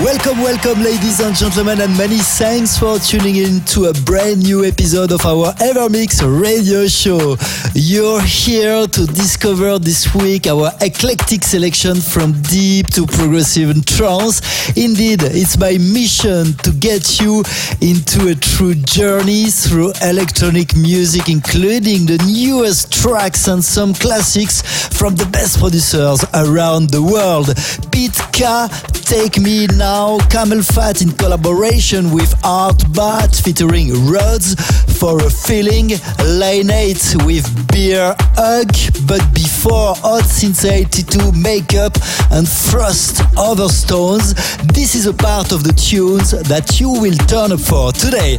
Welcome, welcome, ladies and gentlemen, and many thanks for tuning in to a brand new episode of our Evermix radio show. You're here to discover this week our eclectic selection from deep to progressive and trance. Indeed, it's my mission to get you into a true journey through electronic music, including the newest tracks and some classics from the best producers around the world. Pete Take Me Now, CamelPhat in collaboration with Art Bat featuring Rhodes for a feeling, Lane 8 with Beer Hug, but before Hot Since 82 Makeup and Frost Overstones, this is a part of the tunes that you will turn up for today.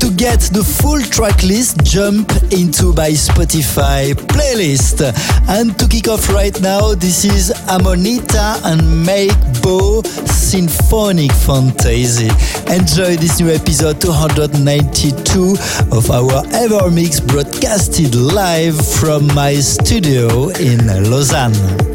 To get the full track list, jump into my Spotify playlist. And to kick off right now, this is Amonita and Make Bo Symphonic Fantasy. Enjoy this new episode 292 of our Ever Mix broadcasted live from my studio in Lausanne.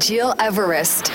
Gil Everest.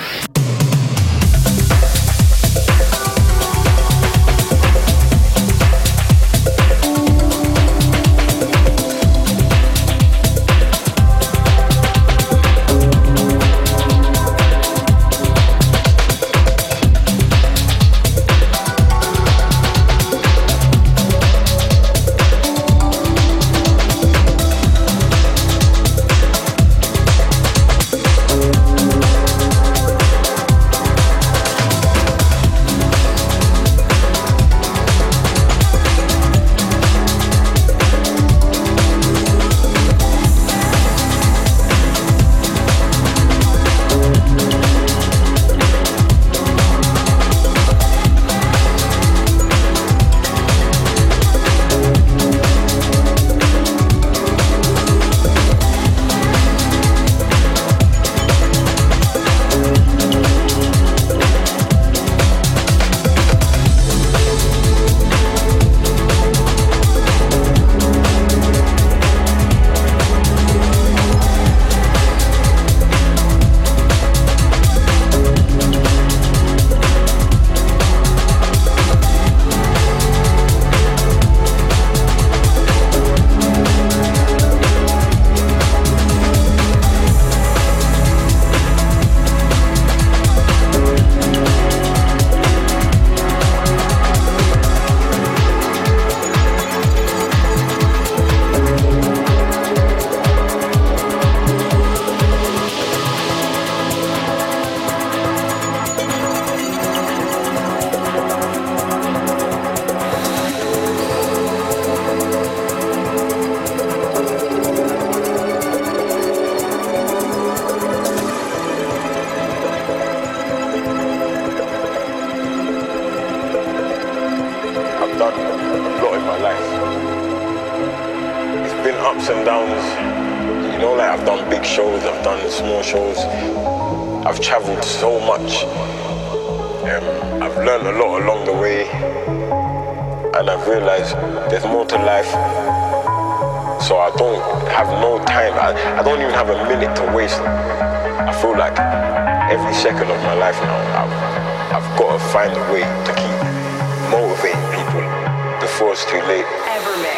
don't have no time. I, I don't even have a minute to waste. I feel like every second of my life now, I've, I've got to find a way to keep motivating people before it's too late.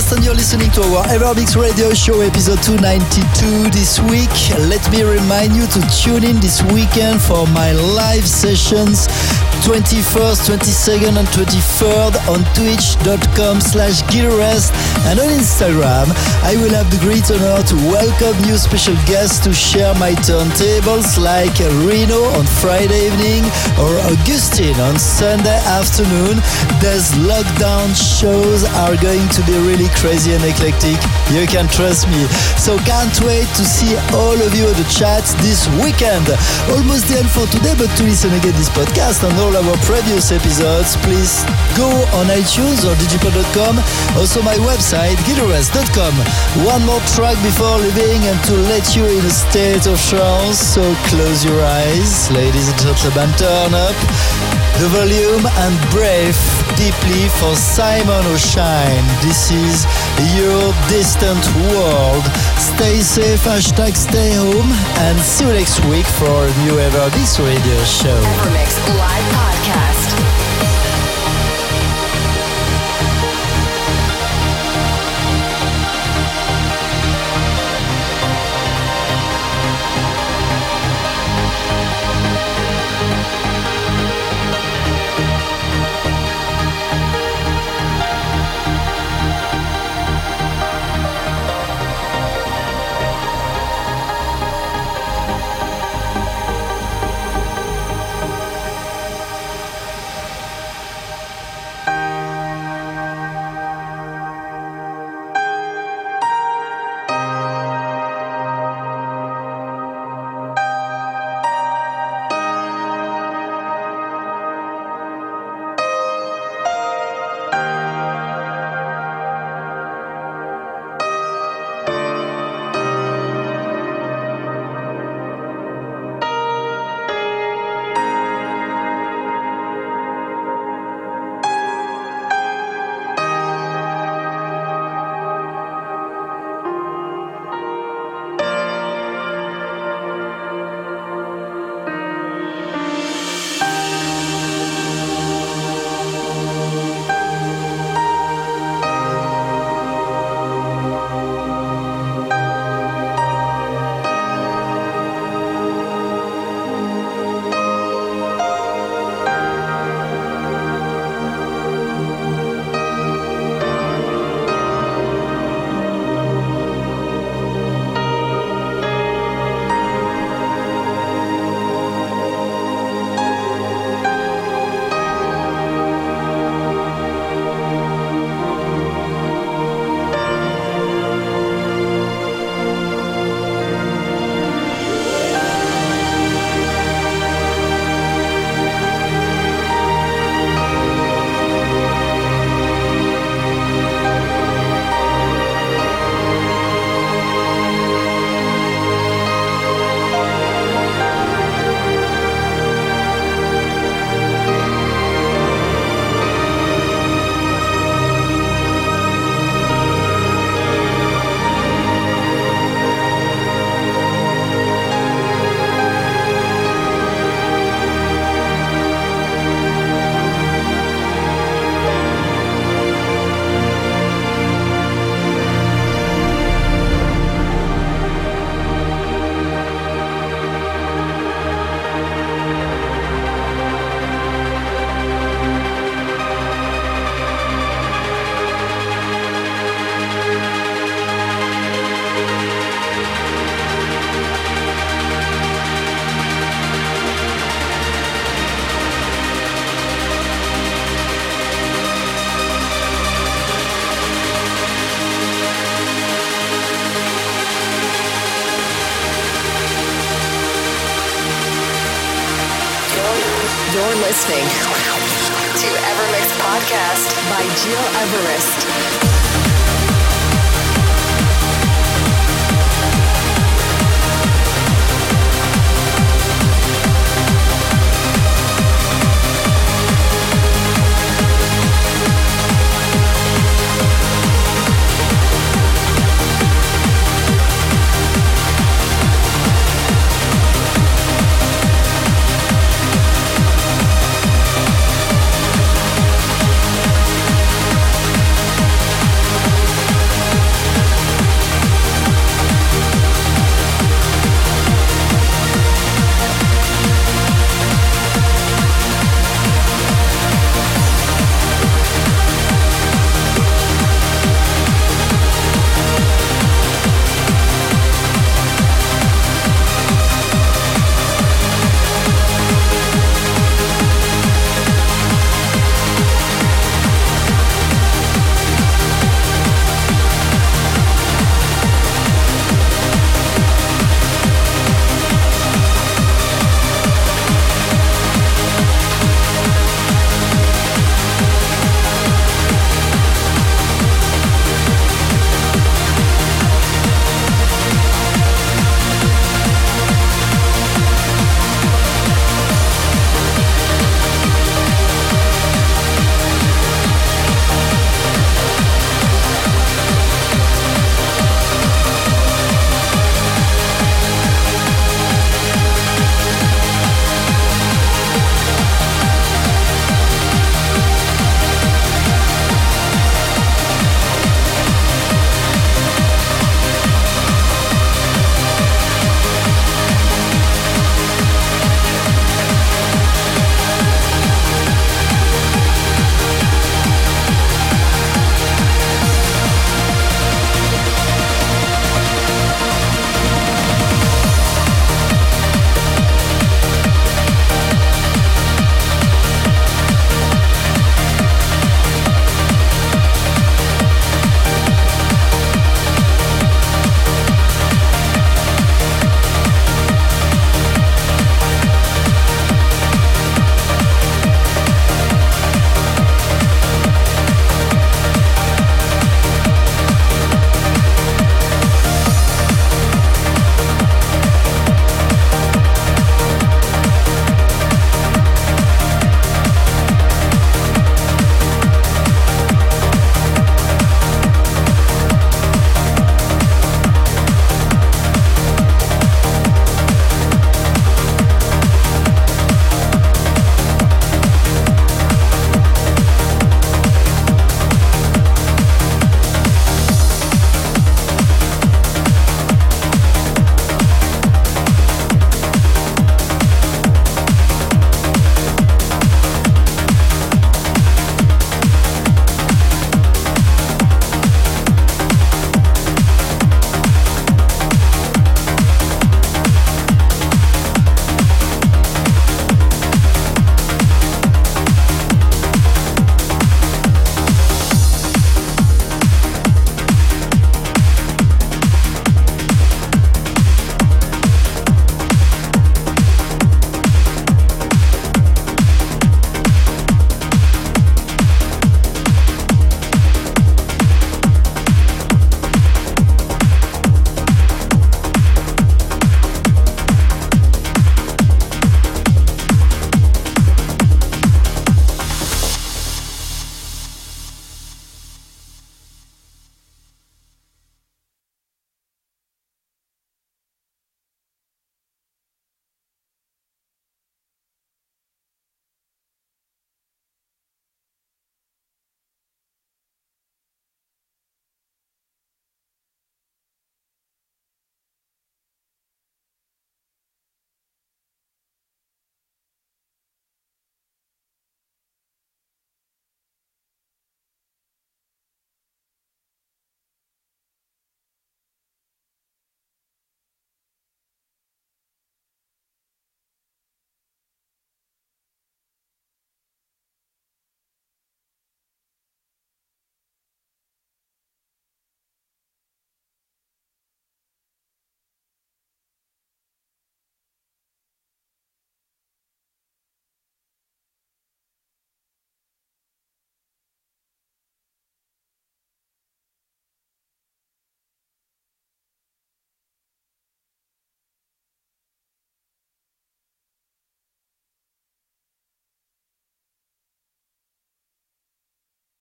And you're listening to our Evermix Radio Show episode 292 this week. Let me remind you to tune in this weekend for my live sessions 21st, 22nd and 23rd on twitch.com slash gileverest and on Instagram. I will have the great honor to welcome new special guests to share my turntables like Reno on Friday evening or Augustine on Sunday afternoon. These lockdown shows are going to be really crazy and eclectic. You can trust me. So can't wait to see all of you at the chat this weekend. Almost the end for today, but to listen again this podcast and all our previous episodes, please go on iTunes or digipod.com. Also my website, gileverest.com. One more track before leaving and to let you in a state of trance. So close your eyes, ladies and gentlemen, turn up the volume and breathe deeply for Simon O'Shine. This is your distant world. Stay safe, hashtag stay home, and see you next week for a new Evermix Radio show. Evermix Live Podcast.